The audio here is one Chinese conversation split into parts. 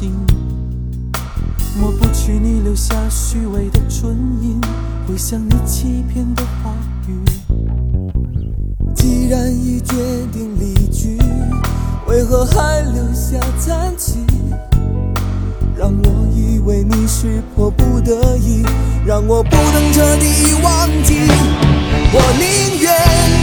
心，抹不去你留下虚伪的唇印，回想你欺骗的话语。既然已决定离去，为何还留下残情？让我以为你是迫不得已，让我不能彻底忘记，我宁愿。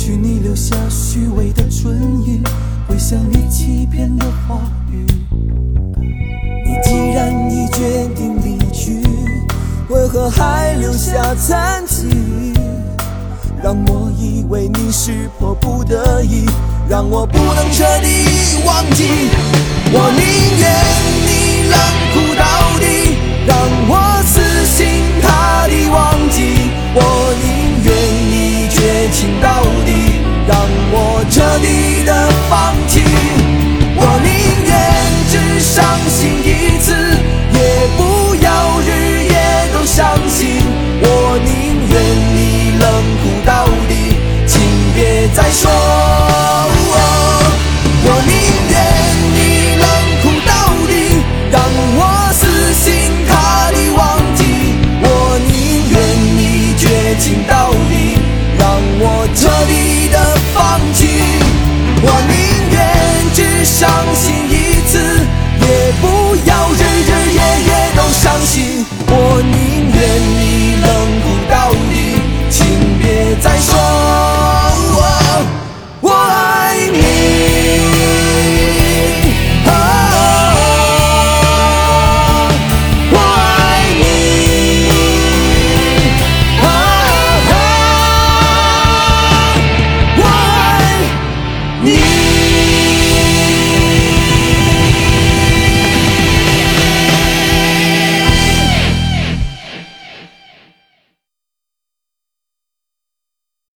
去你留下虚伪的唇印，回想你欺骗的话语。你既然已决定离去，为何还留下残疾？让我以为你是迫不得已，让我不能彻底忘记。我宁愿你冷酷到底，让我死心塌地忘记。我宁愿你绝情到底，的放弃。我宁愿只伤心一次也不要日夜都伤心。